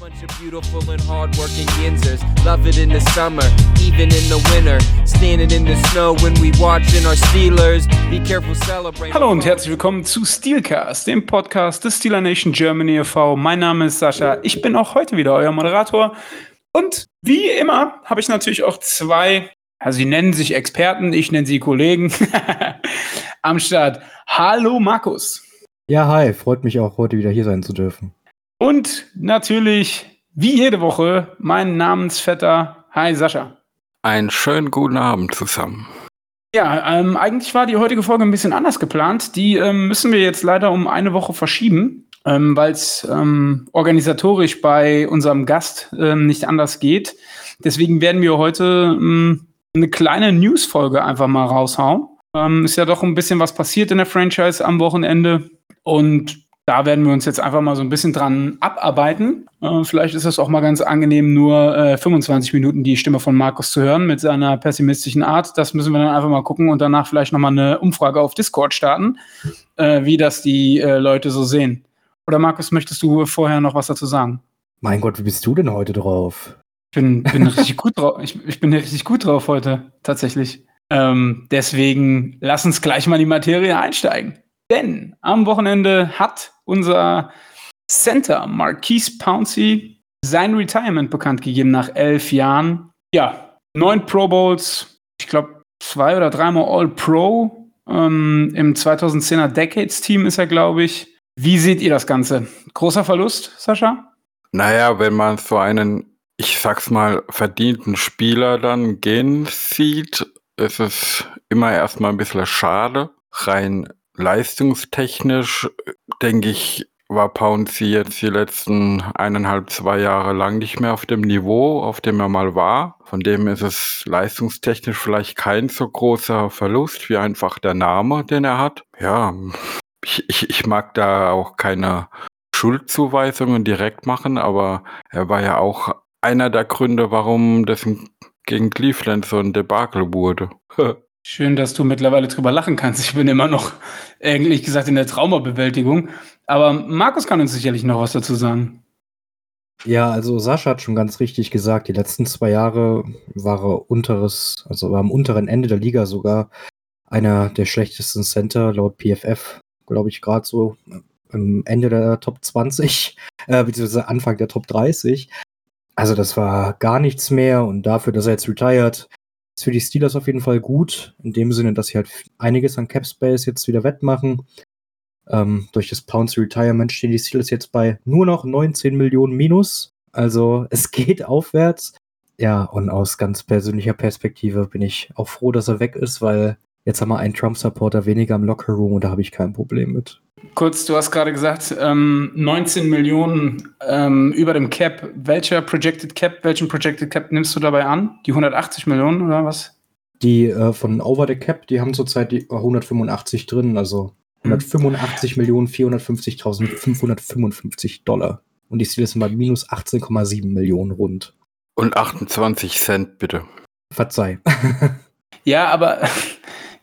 Bunch of beautiful and hardworking Yinzers. Love it in the summer, even in the winter. Standing in the snow when we watching our Steelers. Be careful celebrating. Hallo und herzlich willkommen zu Steelcast, dem Podcast des Steeler Nation Germany e.V. Mein Name ist Sascha. Ich bin auch heute wieder euer Moderator. Und wie immer habe ich natürlich auch zwei, also sie nennen sich Experten, ich nenne sie Kollegen, am Start. Hallo Markus. Ja, hi, freut mich auch, heute wieder hier sein zu dürfen. Und natürlich, wie jede Woche, mein Namensvetter. Hi Sascha. Einen schönen guten Abend zusammen. Ja, ähm, eigentlich war die heutige Folge ein bisschen anders geplant. Die ähm, müssen wir jetzt leider um eine Woche verschieben, ähm, weil es ähm, organisatorisch bei unserem Gast ähm, nicht anders geht. Deswegen werden wir heute ähm, eine kleine News-Folge einfach mal raushauen. ist ja doch ein bisschen was passiert in der Franchise am Wochenende. Und da werden wir uns jetzt einfach mal so ein bisschen dran abarbeiten. Äh, vielleicht ist es auch mal ganz angenehm, nur äh, 25 Minuten die Stimme von Markus zu hören mit seiner pessimistischen Art. Das müssen wir dann einfach mal gucken und danach vielleicht nochmal eine Umfrage auf Discord starten, äh, wie das die äh, Leute so sehen. Oder Markus, möchtest du vorher noch was dazu sagen? Mein Gott, wie bist du denn heute drauf? Ich bin, bin richtig gut drauf. Ich, ich, bin richtig gut drauf heute, tatsächlich. Ähm, deswegen lass uns gleich mal in die Materie einsteigen. Denn am Wochenende hat unser Center Marquise Pouncey sein Retirement bekannt gegeben nach elf Jahren. Ja, neun Pro Bowls, ich glaube zwei oder dreimal All-Pro. Ähm, Im 2010er Decades-Team ist er, glaube ich. Wie seht ihr das Ganze? Großer Verlust, Sascha? Naja, wenn man so einen, ich sag's mal, verdienten Spieler dann gehen sieht, ist es immer erstmal ein bisschen schade. Rein leistungstechnisch, denke ich, war Pouncy jetzt die letzten eineinhalb, zwei Jahre lang nicht mehr auf dem Niveau, auf dem er mal war. Von dem ist es leistungstechnisch vielleicht kein so großer Verlust wie einfach der Name, den er hat. Ja, ich, ich, ich mag da auch keine Schuldzuweisungen direkt machen, aber er war ja auch einer der Gründe, warum das gegen Cleveland so ein Debakel wurde. Schön, dass du mittlerweile drüber lachen kannst. Ich bin immer noch, ehrlich gesagt, in der Traumabewältigung. Aber Markus kann uns sicherlich noch was dazu sagen. Ja, also Sascha hat schon ganz richtig gesagt, die letzten zwei Jahre war er unteres, also war am unteren Ende der Liga sogar einer der schlechtesten Center laut PFF, glaube ich, gerade so am Ende der Top 20, äh, beziehungsweise Anfang der Top 30. Also das war gar nichts mehr und dafür, dass er jetzt retired, ist für die Steelers auf jeden Fall gut, in dem Sinne, dass sie halt einiges an Cap Space jetzt wieder wettmachen. Ähm, durch das Pounce Retirement stehen die Steelers jetzt bei nur noch 19 Millionen minus. Also es geht aufwärts. Ja, und aus ganz persönlicher Perspektive bin ich auch froh, dass er weg ist, weil jetzt haben wir einen Trump-Supporter weniger im Lockerroom und da habe ich kein Problem mit. Kurz, du hast gerade gesagt, ähm, 19 Millionen ähm, über dem Cap. Welcher Projected Cap, welchen Projected Cap nimmst du dabei an? Die 180 Millionen oder was? Die äh, von Over the Cap, die haben zurzeit die 185 drin, also 185 hm. Millionen 450.555 Dollar. Und die Steelers sind bei minus 18,7 Millionen rund. Und 28 Cent bitte. Verzeih. ja, aber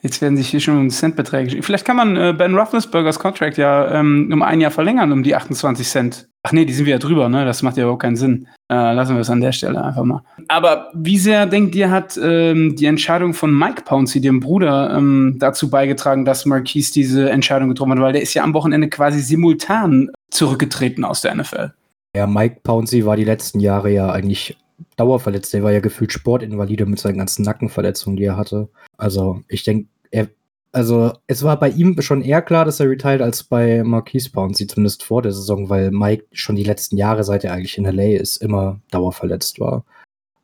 Jetzt werden sich hier schon Centbeträge. Vielleicht kann man äh, Ben Roethlisbergers Contract ja ähm, um ein Jahr verlängern, um die 28 Cent. Ach nee, die sind wieder drüber, ne? Das macht ja überhaupt keinen Sinn. Äh, lassen wir es an der Stelle einfach mal. Aber wie sehr, denkt ihr, hat ähm, die Entscheidung von Mike Pouncey, dem Bruder, ähm, dazu beigetragen, dass Marquise diese Entscheidung getroffen hat? Weil der ist ja am Wochenende quasi simultan zurückgetreten aus der NFL. Ja, Mike Pouncey war die letzten Jahre ja eigentlich dauerverletzt. Der war ja gefühlt Sportinvalide mit seinen ganzen Nackenverletzungen, die er hatte. Also ich denke, er, also es war bei ihm schon eher klar, dass er retired als bei Marquise Pouncey, zumindest vor der Saison, weil Mike schon die letzten Jahre, seit er eigentlich in LA ist, immer dauerverletzt war.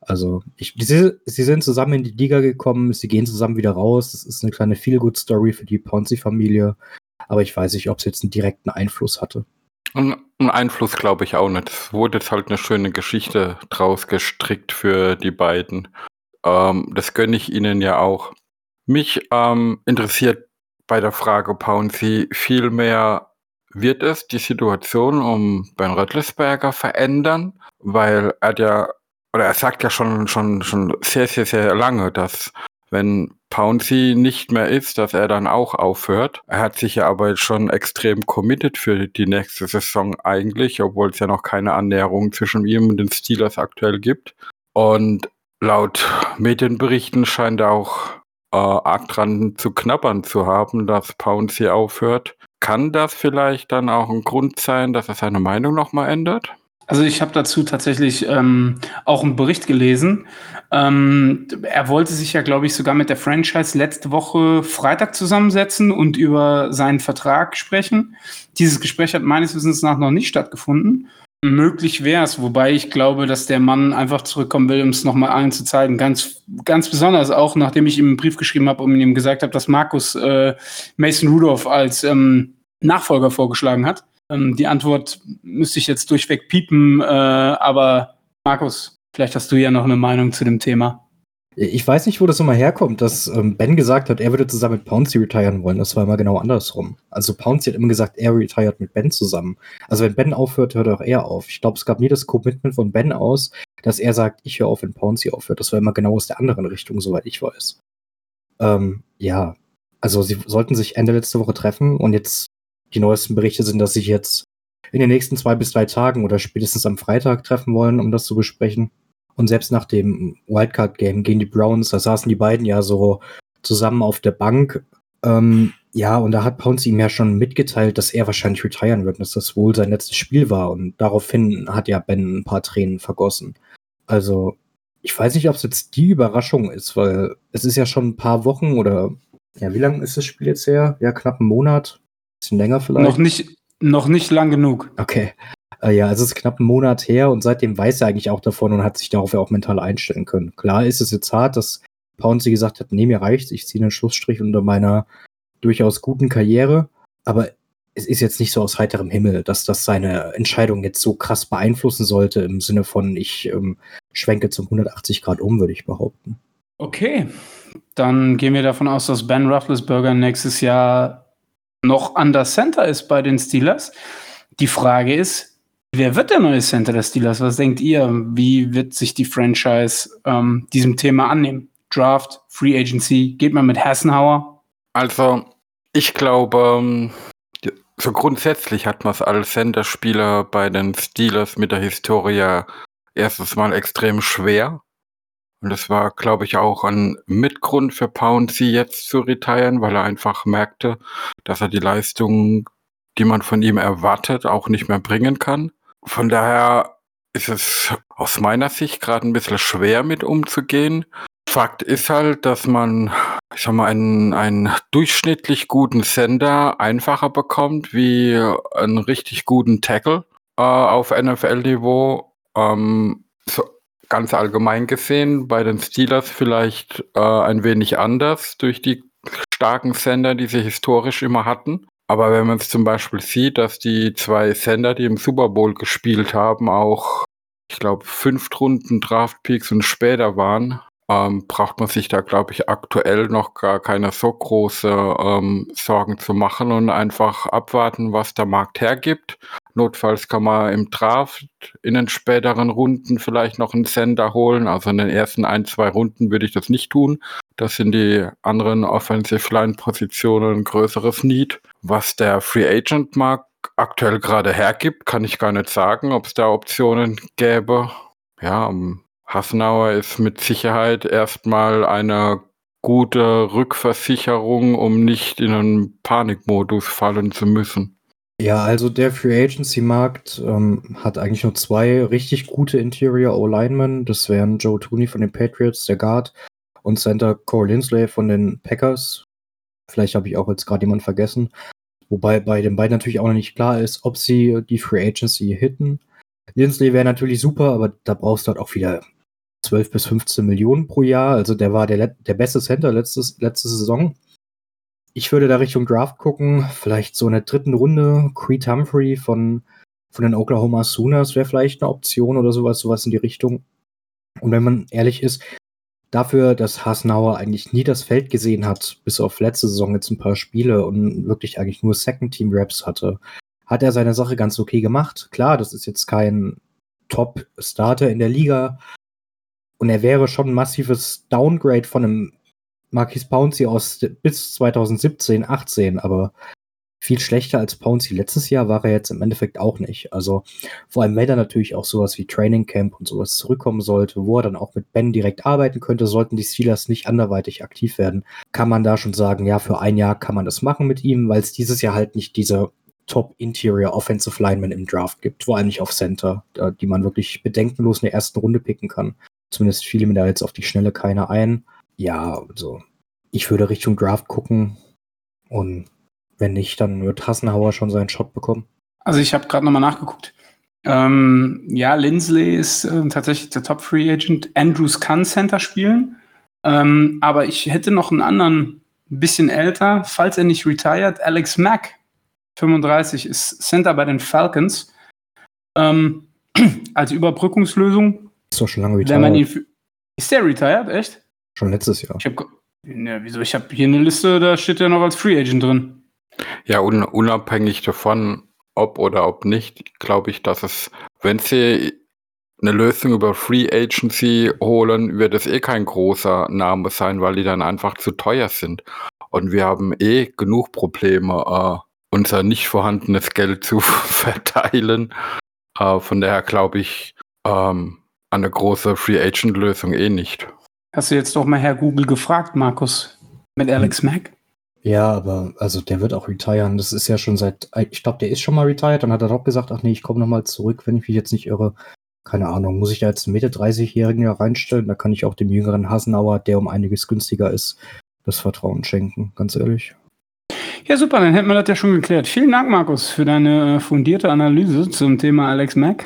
Also, ich, sie, sie sind zusammen in die Liga gekommen, sie gehen zusammen wieder raus. Das ist eine kleine Feel-Good-Story für die Pouncey-Familie. Aber ich weiß nicht, ob es jetzt einen direkten Einfluss hatte. Einen Einfluss glaube ich auch nicht. Es wurde jetzt halt eine schöne Geschichte draus gestrickt für die beiden. Ähm, das gönne ich ihnen ja auch. Mich ähm, interessiert bei der Frage Pouncy vielmehr, wird es die Situation um Ben Röttlisberger verändern? Weil er ja, oder er sagt ja schon, schon, schon sehr, sehr, sehr lange, dass wenn Pouncy nicht mehr ist, dass er dann auch aufhört. Er hat sich ja aber schon extrem committed für die nächste Saison eigentlich, obwohl es ja noch keine Annäherung zwischen ihm und den Steelers aktuell gibt. Und laut Medienberichten scheint er auch äh, arg dran zu knabbern zu haben, dass Pouncy aufhört. Kann das vielleicht dann auch ein Grund sein, dass er seine Meinung nochmal ändert? Also ich habe dazu tatsächlich ähm, auch einen Bericht gelesen. Ähm, er wollte sich ja, glaube ich, sogar mit der Franchise letzte Woche Freitag zusammensetzen und über seinen Vertrag sprechen. Dieses Gespräch hat meines Wissens nach noch nicht stattgefunden. Möglich wäre es, wobei ich glaube, dass der Mann einfach zurückkommen will, um es nochmal allen zu zeigen. Ganz, ganz besonders auch, nachdem ich ihm einen Brief geschrieben habe und ihm gesagt habe, dass Markus äh, Mason Rudolph als ähm, Nachfolger vorgeschlagen hat. Ähm, die Antwort müsste ich jetzt durchweg piepen, äh, aber Markus, vielleicht hast du ja noch eine Meinung zu dem Thema. Ich weiß nicht, wo das immer herkommt, dass ähm, Ben gesagt hat, er würde zusammen mit Pouncy retiren wollen. Das war immer genau andersrum. Also Pouncy hat immer gesagt, er retired mit Ben zusammen. Also wenn Ben aufhört, hört auch er auf. Ich glaube, es gab nie das Commitment von Ben aus, dass er sagt, ich höre auf, wenn Pouncy aufhört. Das war immer genau aus der anderen Richtung, soweit ich weiß. Ähm, ja, also sie sollten sich Ende letzte Woche treffen und jetzt die neuesten Berichte sind, dass sich jetzt in den nächsten zwei bis drei Tagen oder spätestens am Freitag treffen wollen, um das zu besprechen. Und selbst nach dem Wildcard-Game gegen die Browns, da saßen die beiden ja so zusammen auf der Bank. Ähm, ja, und da hat Pounce ihm ja schon mitgeteilt, dass er wahrscheinlich retiren wird, dass das wohl sein letztes Spiel war. Und daraufhin hat ja Ben ein paar Tränen vergossen. Also, ich weiß nicht, ob es jetzt die Überraschung ist, weil es ist ja schon ein paar Wochen oder, ja, wie lange ist das Spiel jetzt her? Ja, knapp einen Monat, Bisschen länger vielleicht? Noch nicht, noch nicht lang genug. Okay. Äh, ja, also es ist knapp ein Monat her und seitdem weiß er eigentlich auch davon und hat sich darauf ja auch mental einstellen können. Klar ist es jetzt hart, dass Pouncy gesagt hat, nee, mir reicht's, ich ziehe einen Schlussstrich unter meiner durchaus guten Karriere, aber es ist jetzt nicht so aus heiterem Himmel, dass das seine Entscheidung jetzt so krass beeinflussen sollte, im Sinne von, ich ähm, schwenke zum 180 Grad um, würde ich behaupten. Okay, dann gehen wir davon aus, dass Ben Roethlisberger nächstes Jahr noch an der Center ist bei den Steelers. Die Frage ist, wer wird der neue Center der Steelers? Was denkt ihr? Wie wird sich die Franchise ähm, diesem Thema annehmen? Draft, Free Agency, geht man mit Hassenhauer? Also, ich glaube, ähm, so grundsätzlich hat man es als Center-Spieler bei den Steelers mit der Historie erstes Mal extrem schwer. Und das war, glaube ich, auch ein Mitgrund für Pouncy jetzt zu retiren, weil er einfach merkte, dass er die Leistung, die man von ihm erwartet, auch nicht mehr bringen kann. Von daher ist es aus meiner Sicht gerade ein bisschen schwer mit umzugehen. Fakt ist halt, dass man, ich sag mal, einen, einen durchschnittlich guten Sender einfacher bekommt wie einen richtig guten Tackle äh, auf NFL-Niveau. Ähm, so, ganz allgemein gesehen bei den Steelers vielleicht äh, ein wenig anders durch die starken Sender, die sie historisch immer hatten. Aber wenn man es zum Beispiel sieht, dass die zwei Sender, die im Super Bowl gespielt haben, auch, ich glaube, fünf Runden Draftpicks und später waren, ähm, braucht man sich da, glaube ich, aktuell noch gar keine so große ähm, Sorgen zu machen und einfach abwarten, was der Markt hergibt. Notfalls kann man im Draft in den späteren Runden vielleicht noch einen Sender holen. Also in den ersten ein, zwei Runden würde ich das nicht tun. Das sind die anderen Offensive Line Positionen ein größeres Need. Was der Free Agent Markt aktuell gerade hergibt, kann ich gar nicht sagen, ob es da Optionen gäbe. Ja, um, Hassenauer ist mit Sicherheit erstmal eine gute Rückversicherung, um nicht in einen Panikmodus fallen zu müssen. Ja, also der Free Agency Markt ähm, hat eigentlich nur zwei richtig gute Interior O-Linemen. Das wären Joe Tooney von den Patriots, der Guard, und Center Cole Lindsley von den Packers. Vielleicht habe ich auch jetzt gerade jemanden vergessen. Wobei bei den beiden natürlich auch noch nicht klar ist, ob sie die Free Agency hitten. Lindsley wäre natürlich super, aber da brauchst du halt auch wieder 12 bis 15 Millionen pro Jahr. Also der war der, der beste Center letztes, letzte Saison ich würde da Richtung Draft gucken. Vielleicht so in der dritten Runde. Creed Humphrey von, von den Oklahoma Sooners wäre vielleicht eine Option oder sowas, sowas in die Richtung. Und wenn man ehrlich ist, dafür, dass Hasnauer eigentlich nie das Feld gesehen hat, bis auf letzte Saison jetzt ein paar Spiele und wirklich eigentlich nur Second-Team-Raps hatte, hat er seine Sache ganz okay gemacht. Klar, das ist jetzt kein Top-Starter in der Liga. Und er wäre schon ein massives Downgrade von einem Marquis Pouncey aus bis 2017, 18, aber viel schlechter als Pouncey letztes Jahr war er jetzt im Endeffekt auch nicht. Also vor allem, wenn er natürlich auch sowas wie Training Camp und sowas zurückkommen sollte, wo er dann auch mit Ben direkt arbeiten könnte, sollten die Steelers nicht anderweitig aktiv werden, kann man da schon sagen, ja, für ein Jahr kann man das machen mit ihm, weil es dieses Jahr halt nicht diese Top Interior Offensive Linemen im Draft gibt, vor allem nicht auf Center, die man wirklich bedenkenlos in der ersten Runde picken kann. Zumindest fiel mir da jetzt auf die Schnelle keiner ein. Ja, also ich würde Richtung Draft gucken und wenn nicht, dann wird Hassenhauer schon seinen Shot bekommen. Also ich habe gerade nochmal nachgeguckt. Ähm, ja, Lindsley ist äh, tatsächlich der Top Free Agent. Andrews kann Center spielen. Ähm, aber ich hätte noch einen anderen, ein bisschen älter, falls er nicht retired. Alex Mack, 35, ist Center bei den Falcons. Ähm, als Überbrückungslösung. Ist doch schon lange retired. ist der retired, echt? Schon letztes Jahr. Ich habe ja, wieso? Ich habe hier eine Liste, da steht er noch als Free Agent drin. Ja, un unabhängig davon, ob oder ob nicht, glaube ich, dass es, wenn sie eine Lösung über Free Agency holen, wird es eh kein großer Name sein, weil die dann einfach zu teuer sind. Und wir haben eh genug Probleme, äh, unser nicht vorhandenes Geld zu verteilen. Äh, von daher glaube ich ähm, an eine große Free Agent Lösung eh nicht. Hast du jetzt doch mal Herr Google gefragt, Markus, mit Alex Mack? Ja, aber also der wird auch retiren. Das ist ja schon seit, ich glaube, der ist schon mal retired. Dann hat er doch gesagt, ach nee, ich komme nochmal zurück, wenn ich mich jetzt nicht irre. Keine Ahnung, muss ich da jetzt einen Mitte 30-Jährigen ja reinstellen? Da kann ich auch dem jüngeren Hasenauer, der um einiges günstiger ist, das Vertrauen schenken, ganz ehrlich. Ja, super, dann hätten wir das ja schon geklärt. Vielen Dank, Markus, für deine äh, fundierte Analyse zum Thema Alex Mack.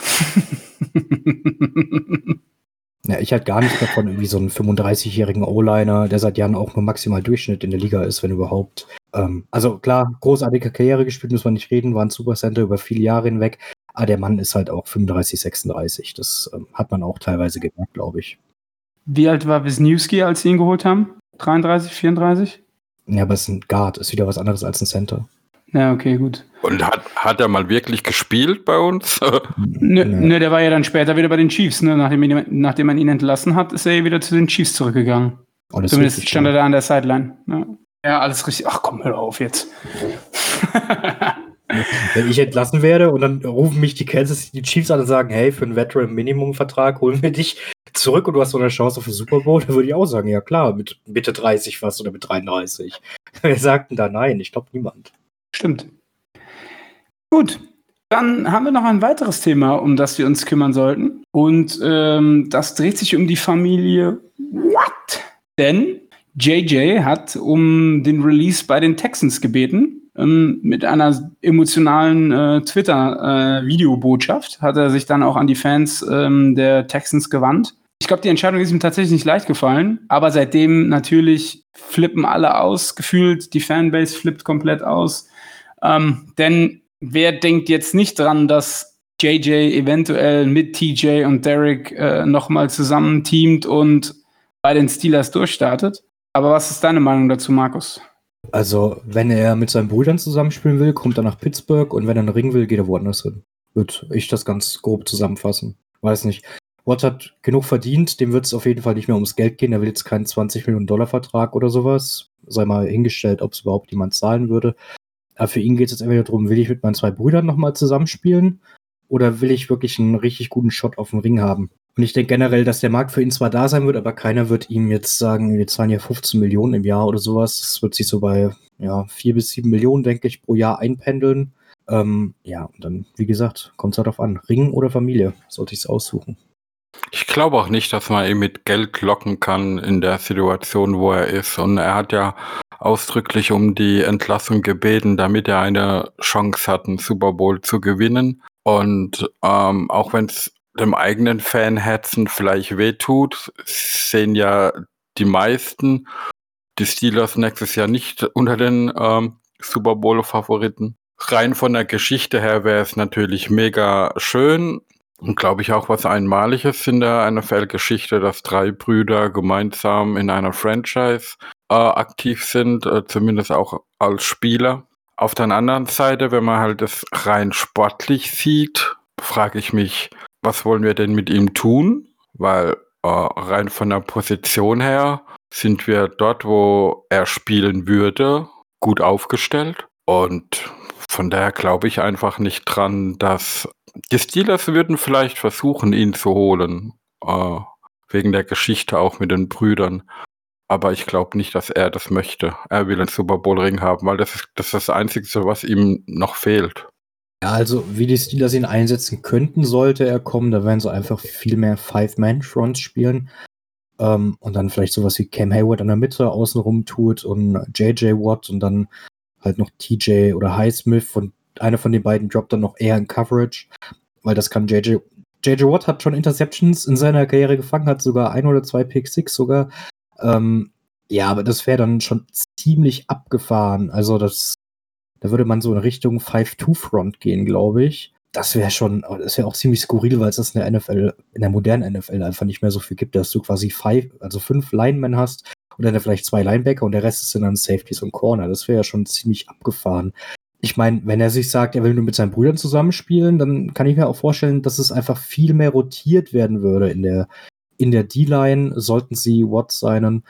Ja, ich halt gar nicht davon, irgendwie so einen 35-jährigen O-Liner, der seit Jahren auch nur maximal Durchschnitt in der Liga ist, wenn überhaupt. Ähm, also klar, großartige Karriere gespielt, muss man nicht reden, war ein Supercenter über viele Jahre hinweg. Aber der Mann ist halt auch 35, 36. Das ähm, hat man auch teilweise gemerkt, glaube ich. Wie alt war Wisniewski, als sie ihn geholt haben? 33, 34? Ja, aber es ist ein Guard, ist wieder was anderes als ein Center. Ja, okay, gut. Und hat, hat er mal wirklich gespielt bei uns? Nö, nö, der war ja dann später wieder bei den Chiefs. Ne? Nachdem, nachdem man ihn entlassen hat, ist er wieder zu den Chiefs zurückgegangen. Oh, Zumindest stand er da an der Sideline. Ja. ja, alles richtig. Ach komm, hör auf jetzt. Wenn ich entlassen werde und dann rufen mich die Kansas City Chiefs an und sagen, hey, für einen Veteran-Minimum-Vertrag holen wir dich zurück und du hast so eine Chance auf den Super Bowl, dann würde ich auch sagen, ja klar, mit Mitte 30 fast oder mit 33. Wer sagt denn da nein? Ich glaube niemand. Stimmt. Gut, dann haben wir noch ein weiteres Thema, um das wir uns kümmern sollten. Und ähm, das dreht sich um die Familie What? Denn JJ hat um den Release bei den Texans gebeten. Ähm, mit einer emotionalen äh, Twitter-Videobotschaft äh, hat er sich dann auch an die Fans ähm, der Texans gewandt. Ich glaube, die Entscheidung ist ihm tatsächlich nicht leicht gefallen, aber seitdem natürlich flippen alle aus, gefühlt, die Fanbase flippt komplett aus. Ähm, denn wer denkt jetzt nicht dran, dass JJ eventuell mit TJ und Derek äh, nochmal zusammen teamt und bei den Steelers durchstartet? Aber was ist deine Meinung dazu, Markus? Also, wenn er mit seinen Brüdern zusammenspielen will, kommt er nach Pittsburgh und wenn er einen Ring will, geht er woanders hin. Würde ich das ganz grob zusammenfassen. Weiß nicht. Watt hat genug verdient, dem wird es auf jeden Fall nicht mehr ums Geld gehen. Er will jetzt keinen 20 Millionen Dollar Vertrag oder sowas. Sei mal hingestellt, ob es überhaupt jemand zahlen würde. Aber für ihn geht es jetzt entweder darum, will ich mit meinen zwei Brüdern nochmal zusammenspielen oder will ich wirklich einen richtig guten Shot auf dem Ring haben? Und ich denke generell, dass der Markt für ihn zwar da sein wird, aber keiner wird ihm jetzt sagen, wir zahlen ja 15 Millionen im Jahr oder sowas. Das wird sich so bei ja, 4 bis 7 Millionen, denke ich, pro Jahr einpendeln. Ähm, ja, und dann, wie gesagt, kommt es halt darauf an. Ring oder Familie, sollte ich es aussuchen. Ich glaube auch nicht, dass man ihn mit Geld locken kann in der Situation, wo er ist. Und er hat ja ausdrücklich um die Entlassung gebeten, damit er eine Chance hat, einen Super Bowl zu gewinnen. Und ähm, auch wenn es dem eigenen Fanherzen vielleicht wehtut, sehen ja die meisten die Steelers nächstes Jahr nicht unter den ähm, Super Bowl-Favoriten. Rein von der Geschichte her wäre es natürlich mega schön und glaube ich auch was Einmaliges in der NFL-Geschichte, dass drei Brüder gemeinsam in einer Franchise äh, aktiv sind, äh, zumindest auch als Spieler. Auf der anderen Seite, wenn man halt das rein sportlich sieht, frage ich mich, was wollen wir denn mit ihm tun? Weil äh, rein von der Position her sind wir dort, wo er spielen würde, gut aufgestellt. Und von daher glaube ich einfach nicht dran, dass die Steelers würden vielleicht versuchen, ihn zu holen. Äh, wegen der Geschichte auch mit den Brüdern. Aber ich glaube nicht, dass er das möchte. Er will einen Super Bowl Ring haben, weil das ist, das ist das Einzige, was ihm noch fehlt. Ja, also wie die Steelers ihn einsetzen könnten, sollte er kommen, da werden sie einfach viel mehr Five-Man-Fronts spielen. Ähm, und dann vielleicht sowas wie Cam Hayward an der Mitte außenrum tut und JJ Watt und dann halt noch TJ oder Highsmith und einer von den beiden droppt dann noch eher in Coverage, weil das kann JJ. JJ Watt hat schon Interceptions in seiner Karriere gefangen, hat sogar ein oder zwei Pick Six sogar. Ähm, ja, aber das wäre dann schon ziemlich abgefahren. Also das, da würde man so in Richtung 5-2-Front gehen, glaube ich. Das wäre schon, das wäre auch ziemlich skurril, weil es das in der NFL, in der modernen NFL einfach nicht mehr so viel gibt, dass du quasi five, also fünf Linemen hast und dann vielleicht zwei Linebacker und der Rest sind dann Safeties und Corner. Das wäre ja schon ziemlich abgefahren. Ich meine, wenn er sich sagt, er will nur mit seinen Brüdern zusammenspielen, dann kann ich mir auch vorstellen, dass es einfach viel mehr rotiert werden würde in der, in der D-Line, sollten sie Watt seinen.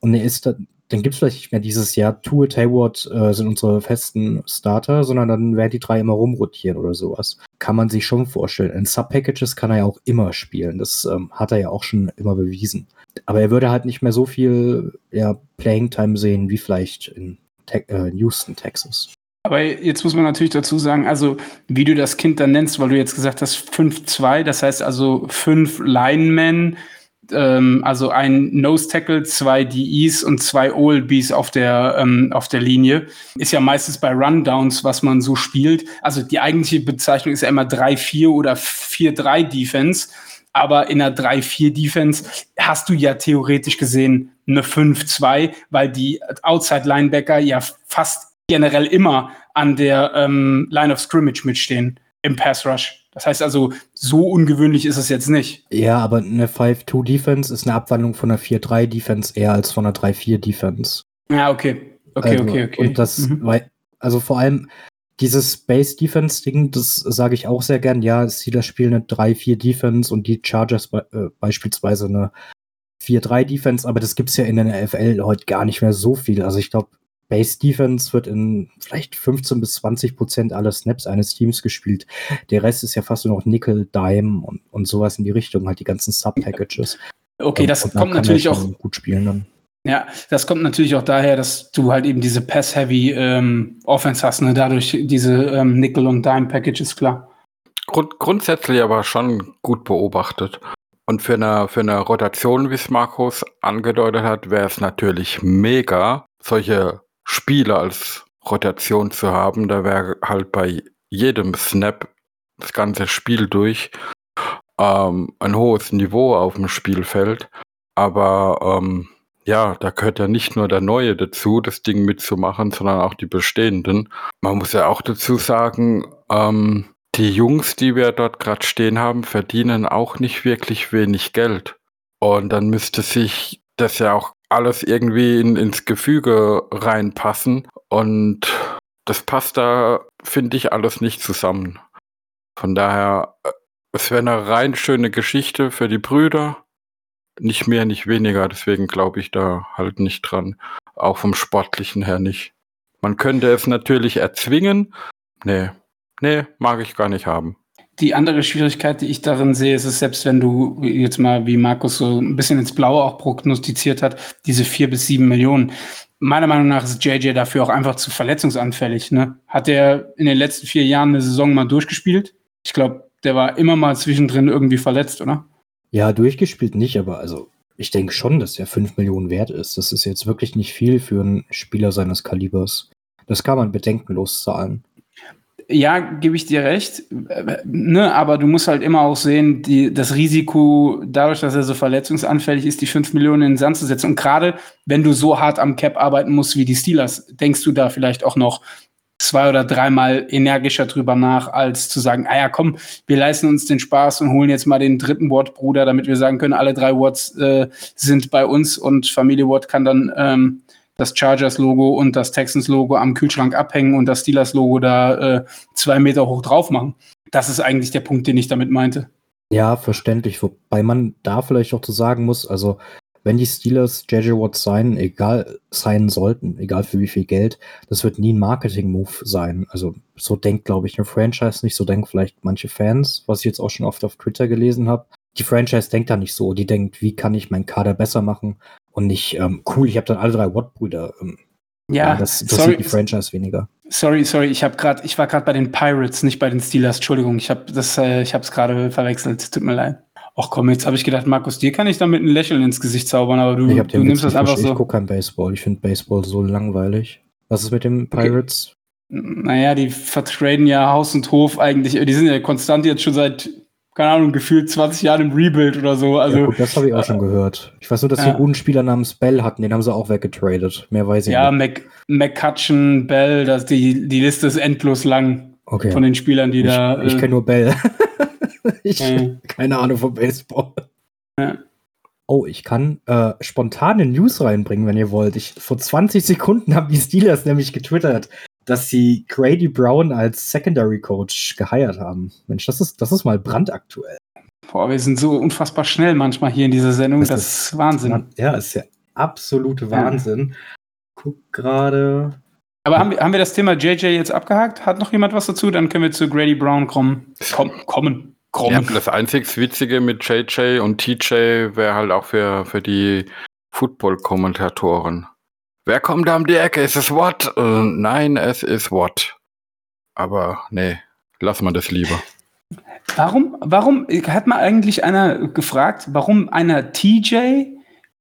Und er ist da, dann gibt es vielleicht nicht mehr dieses Jahr, Tuet Hayward äh, sind unsere festen Starter, sondern dann werden die drei immer rumrotieren oder sowas. Kann man sich schon vorstellen. In Sub-Packages kann er ja auch immer spielen. Das ähm, hat er ja auch schon immer bewiesen. Aber er würde halt nicht mehr so viel ja, Playing-Time sehen wie vielleicht in Te äh, Houston, Texas. Aber jetzt muss man natürlich dazu sagen, also wie du das Kind dann nennst, weil du jetzt gesagt hast 5-2, das heißt also fünf Linemen, ähm, also ein Nose Tackle, zwei DEs und zwei OLBs auf der, ähm, auf der Linie. Ist ja meistens bei Rundowns, was man so spielt. Also die eigentliche Bezeichnung ist ja immer 3-4 oder 4-3 Defense. Aber in einer 3-4-Defense hast du ja theoretisch gesehen eine 5-2, weil die Outside-Linebacker ja fast generell immer an der ähm, Line of Scrimmage mitstehen im Pass Rush. Das heißt also, so ungewöhnlich ist es jetzt nicht. Ja, aber eine 5-2-Defense ist eine Abwandlung von einer 4-3-Defense eher als von einer 3-4-Defense. Ja, okay. Okay, also, okay, okay. Und das, mhm. weil, also vor allem dieses Base-Defense-Ding, das sage ich auch sehr gern. Ja, Steelers spielen eine 3-4-Defense und die Chargers be äh, beispielsweise eine 4-3-Defense, aber das gibt es ja in der NFL heute gar nicht mehr so viel. Also ich glaube, Base Defense wird in vielleicht 15 bis 20 Prozent aller Snaps eines Teams gespielt. Der Rest ist ja fast nur noch Nickel, Dime und, und sowas in die Richtung, halt die ganzen Sub-Packages. Okay, das und kommt natürlich auch gut spielen dann. Ja, das kommt natürlich auch daher, dass du halt eben diese Pass-Heavy ähm, Offense hast, ne? dadurch diese ähm, Nickel- und Dime-Packages, klar. Grund, grundsätzlich aber schon gut beobachtet. Und für eine, für eine Rotation, wie es Markus angedeutet hat, wäre es natürlich mega, solche Spieler als Rotation zu haben. Da wäre halt bei jedem Snap das ganze Spiel durch ähm, ein hohes Niveau auf dem Spielfeld. Aber ähm, ja, da gehört ja nicht nur der Neue dazu, das Ding mitzumachen, sondern auch die bestehenden. Man muss ja auch dazu sagen, ähm, die Jungs, die wir dort gerade stehen haben, verdienen auch nicht wirklich wenig Geld. Und dann müsste sich das ja auch alles irgendwie in, ins Gefüge reinpassen. Und das passt da, finde ich, alles nicht zusammen. Von daher, äh, es wäre eine rein schöne Geschichte für die Brüder. Nicht mehr, nicht weniger. Deswegen glaube ich da halt nicht dran. Auch vom Sportlichen her nicht. Man könnte es natürlich erzwingen. Nee, nee, mag ich gar nicht haben die andere Schwierigkeit, die ich darin sehe, ist es, selbst wenn du jetzt mal, wie Markus so ein bisschen ins Blaue auch prognostiziert hat, diese vier bis sieben Millionen. Meiner Meinung nach ist JJ dafür auch einfach zu verletzungsanfällig. Ne? Hat er in den letzten vier Jahren eine Saison mal durchgespielt? Ich glaube, der war immer mal zwischendrin irgendwie verletzt, oder? Ja, durchgespielt nicht, aber also ich denke schon, dass er fünf Millionen wert ist. Das ist jetzt wirklich nicht viel für einen Spieler seines Kalibers. Das kann man bedenkenlos zahlen ja, gebe ich dir recht. Ne, aber du musst halt immer auch sehen, die, das Risiko, dadurch, dass er so verletzungsanfällig ist, die 5 Millionen in den Sand zu setzen. Und gerade wenn du so hart am Cap arbeiten musst wie die Steelers, denkst du da vielleicht auch noch zwei oder dreimal energischer drüber nach, als zu sagen, ah ja, komm, wir leisten uns den Spaß und holen jetzt mal den dritten Watt-Bruder, damit wir sagen können, alle drei Watts äh, sind bei uns und Familie Watt kann dann ähm, das Chargers-Logo und das Texans-Logo am Kühlschrank abhängen und das Steelers-Logo da äh, zwei Meter hoch drauf machen. Das ist eigentlich der Punkt, den ich damit meinte. Ja, verständlich. Wobei man da vielleicht auch zu sagen muss, also wenn die Steelers JJ Watt sein, egal sein sollten, egal für wie viel Geld, das wird nie ein Marketing-Move sein. Also so denkt, glaube ich, eine Franchise nicht, so denken vielleicht manche Fans, was ich jetzt auch schon oft auf Twitter gelesen habe. Die Franchise denkt da nicht so. Die denkt, wie kann ich meinen Kader besser machen und nicht, ähm, cool, ich habe dann alle drei Watt-Brüder. Ähm, Ja, das, sieht die Franchise weniger. sorry, sorry, ich habe gerade, ich war gerade bei den Pirates, nicht bei den Steelers. Entschuldigung, ich habe das, äh, ich habe es gerade verwechselt. Tut mir leid. Ach komm, jetzt habe ich gedacht, Markus, dir kann ich damit ein Lächeln ins Gesicht zaubern, aber du, Ich, du nimmst Witz das einfach verstanden. ich so. gucke kein Baseball. Ich finde Baseball so langweilig. Was ist mit den Okay. Pirates? Naja, die vertraden ja Haus und Hof eigentlich. Die sind ja konstant jetzt schon seit, keine Ahnung, gefühlt 20 Jahren im Rebuild oder so. Also, ja, gut, das habe ich auch schon gehört. Ich weiß nur, dass sie ja. einen guten Spieler namens Bell hatten. Den haben sie auch weggetradet. Mehr weiß ich ja, nicht. Mac, McCutcheon, Bell, das, die, die Liste ist endlos lang Okay. von den Spielern, die ich da. ich äh, kenne nur Bell. ich äh, keine Ahnung von Baseball. Ja. Oh, ich kann äh, spontane News reinbringen, wenn ihr wollt. Ich, vor 20 Sekunden haben die Steelers nämlich getwittert, dass sie Grady Brown als Secondary Coach geheiert haben. Mensch, das ist, das ist mal brandaktuell. boah, wir sind so unfassbar schnell manchmal hier in dieser Sendung. Das, Das ist Wahnsinn. Ja, ist ja absolute Wahnsinn. Guck gerade. Aber haben wir, haben wir das Thema JJ jetzt abgehakt? Hat noch jemand was dazu? Dann können wir zu Grady Brown kommen. Komm, kommen. Ja, Kommen. das einzig Witzige mit JJ und TJ wäre halt auch für, für die Football-Kommentatoren. Wer kommt da um die Ecke? Ist es Watt? Äh, nein, es ist Watt. Aber nee, lass mal das lieber. Warum, warum hat mal eigentlich einer gefragt, warum einer TJ,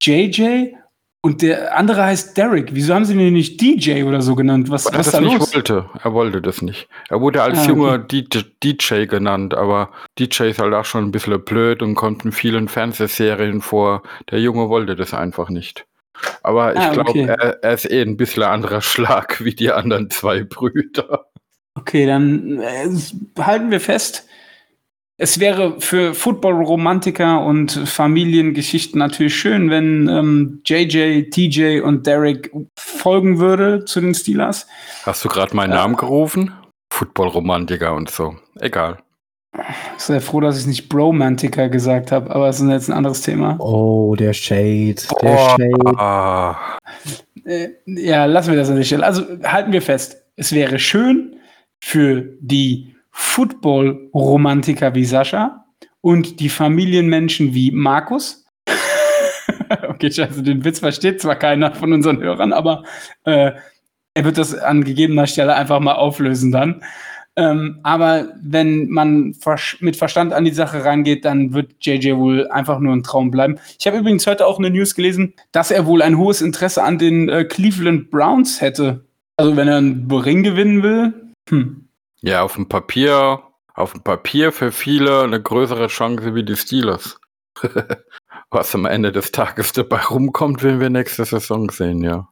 JJ und der andere heißt Derek? Wieso haben sie den nicht DJ oder so genannt? Was, Weil er was ist das da nicht los? wollte. Er wollte das nicht. Er wurde als Ah, okay. junger DJ, DJ genannt, aber DJ ist halt auch schon ein bisschen blöd und kommt in vielen Fernsehserien vor. Der Junge wollte das einfach nicht. Aber ich Ah, glaube, okay. er, er ist eh ein bisschen anderer Schlag wie die anderen zwei Brüder. Okay, dann äh, halten wir fest. Es wäre für Football-Romantiker und Familiengeschichten natürlich schön, wenn ähm, JJ, TJ und Derek folgen würde zu den Steelers. Hast du gerade meinen Ja. Namen gerufen? Football-Romantiker und so. Egal. Ich bin sehr froh, dass ich nicht Bromantiker gesagt habe, aber es ist jetzt ein anderes Thema. Oh, der Shade. Der Oh, Shade. Äh, ja, lassen wir das an der Stelle. Also halten wir fest, es wäre schön für die Football-Romantiker wie Sascha und die Familienmenschen wie Markus. okay, scheiße, den Witz versteht zwar keiner von unseren Hörern, aber äh, er wird das an gegebener Stelle einfach mal auflösen dann. Ähm, aber wenn man mit Verstand an die Sache rangeht, dann wird JJ wohl einfach nur ein Traum bleiben. Ich habe übrigens heute auch eine News gelesen, dass er wohl ein hohes Interesse an den äh, Cleveland Browns hätte. Also wenn er einen Ring gewinnen will. Hm. Ja, auf dem Papier, auf dem Papier für viele eine größere Chance wie die Steelers. Was am Ende des Tages dabei rumkommt, werden wir nächste Saison sehen, ja.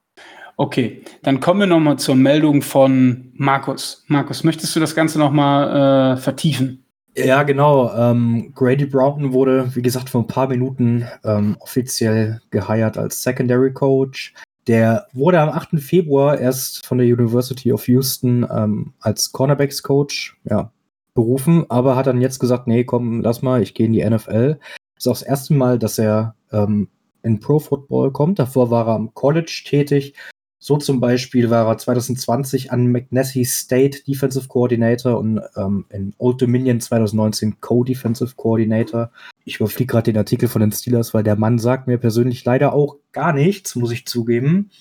Okay, dann kommen wir nochmal zur Meldung von Markus. Markus, möchtest du das Ganze nochmal äh, vertiefen? Ja, genau. Ähm, Grady Brown wurde, wie gesagt, vor ein paar Minuten ähm, offiziell geheiert als Secondary Coach. Der wurde am 8. Februar erst von der University of Houston ähm, als Cornerbacks Coach ja, berufen, aber hat dann jetzt gesagt, nee, komm, lass mal, ich gehe in die NFL. Ist auch das erste Mal, dass er ähm, in Pro Football kommt. Davor war er am College tätig. So zum Beispiel war er 2020 an McNessy State Defensive Coordinator und ähm, in Old Dominion 2019 Co-Defensive Coordinator. Ich überfliege gerade den Artikel von den Steelers, weil der Mann sagt mir persönlich leider auch gar nichts, muss ich zugeben.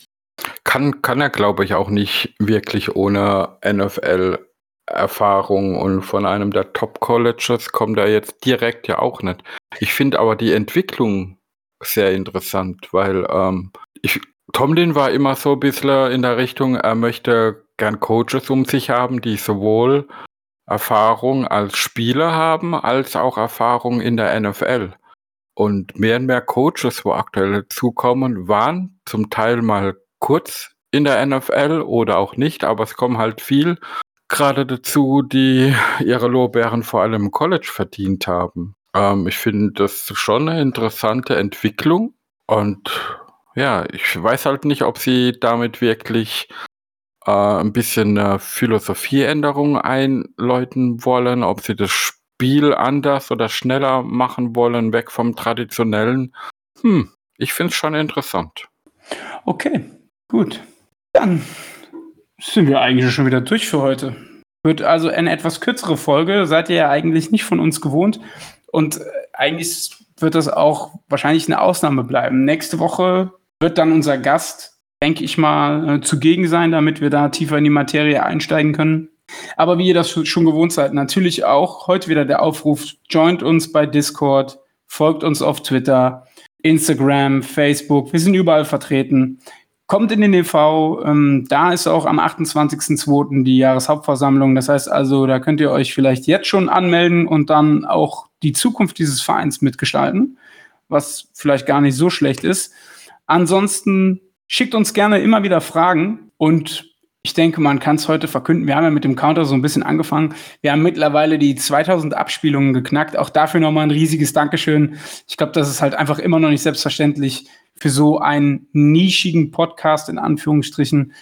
Kann, kann er, glaube ich, auch nicht wirklich ohne NFL-Erfahrung und von einem der Top-Colleges kommt er jetzt direkt ja auch nicht. Ich finde aber die Entwicklung sehr interessant, weil ähm, ich, Tomlin war immer so ein bisschen in der Richtung, er möchte gern Coaches um sich haben, die sowohl Erfahrung als Spieler haben, als auch Erfahrung in der NFL. Und mehr und mehr Coaches, wo aktuell zukommen, waren zum Teil mal kurz in der NFL oder auch nicht, aber es kommen halt viel gerade dazu, die ihre Lorbeeren vor allem im College verdient haben. Ähm, ich finde das schon eine interessante Entwicklung und ja, ich weiß halt nicht, ob sie damit wirklich äh, ein bisschen eine Philosophieänderung einläuten wollen, ob sie das Spiel anders oder schneller machen wollen, weg vom traditionellen. Hm, ich finde es schon interessant. Okay, gut. Dann sind wir eigentlich schon wieder durch für heute. Wird also eine etwas kürzere Folge, seid ihr ja eigentlich nicht von uns gewohnt. Und äh, eigentlich wird das auch wahrscheinlich eine Ausnahme bleiben. Nächste Woche wird dann unser Gast, denke ich mal, äh, zugegen sein, damit wir da tiefer in die Materie einsteigen können. Aber wie ihr das schon gewohnt seid, natürlich auch heute wieder der Aufruf, joint uns bei Discord, folgt uns auf Twitter, Instagram, Facebook, wir sind überall vertreten. Kommt in den EV, ähm, da ist auch am 28.02. die Jahreshauptversammlung. Das heißt also, da könnt ihr euch vielleicht jetzt schon anmelden und dann auch die Zukunft dieses Vereins mitgestalten, was vielleicht gar nicht so schlecht ist. Ansonsten schickt uns gerne immer wieder Fragen und ich denke, man kann es heute verkünden. Wir haben ja mit dem Counter so ein bisschen angefangen. Wir haben mittlerweile die 2000 Abspielungen geknackt. Auch dafür nochmal ein riesiges Dankeschön. Ich glaube, das ist halt einfach immer noch nicht selbstverständlich für so einen nischigen Podcast in Anführungsstrichen.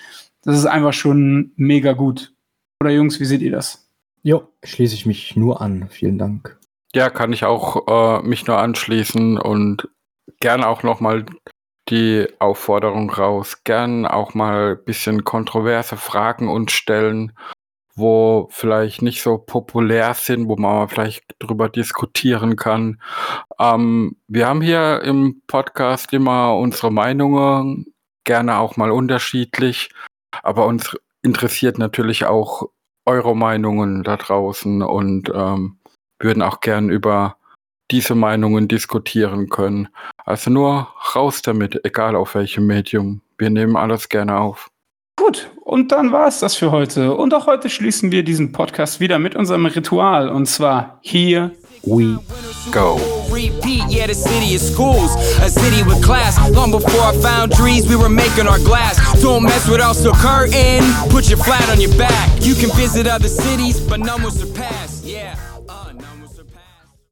Das ist einfach schon mega gut. Oder Jungs, wie seht ihr das? Jo, schließe ich mich nur an. Vielen Dank. Ja, kann ich auch äh, mich nur anschließen und gerne auch nochmal die Aufforderung raus, gern auch mal ein bisschen kontroverse Fragen uns stellen, wo vielleicht nicht so populär sind, wo man vielleicht drüber diskutieren kann. Ähm, wir haben hier im Podcast immer unsere Meinungen, gerne auch mal unterschiedlich, aber uns interessiert natürlich auch eure Meinungen da draußen und ähm, würden auch gern über diese Meinungen diskutieren können. Also nur raus damit, egal auf welchem Medium. Wir nehmen alles gerne auf. Gut, und dann war es das für heute. Und auch heute schließen wir diesen Podcast wieder mit unserem Ritual. Und zwar hier we go. Repeat, yeah, the city is schools, a city with class. Long before I found trees, we were making our glass. Don't mess with us, so curtain. Put your flat on your back. You can visit other cities, but none will surpass. Yeah.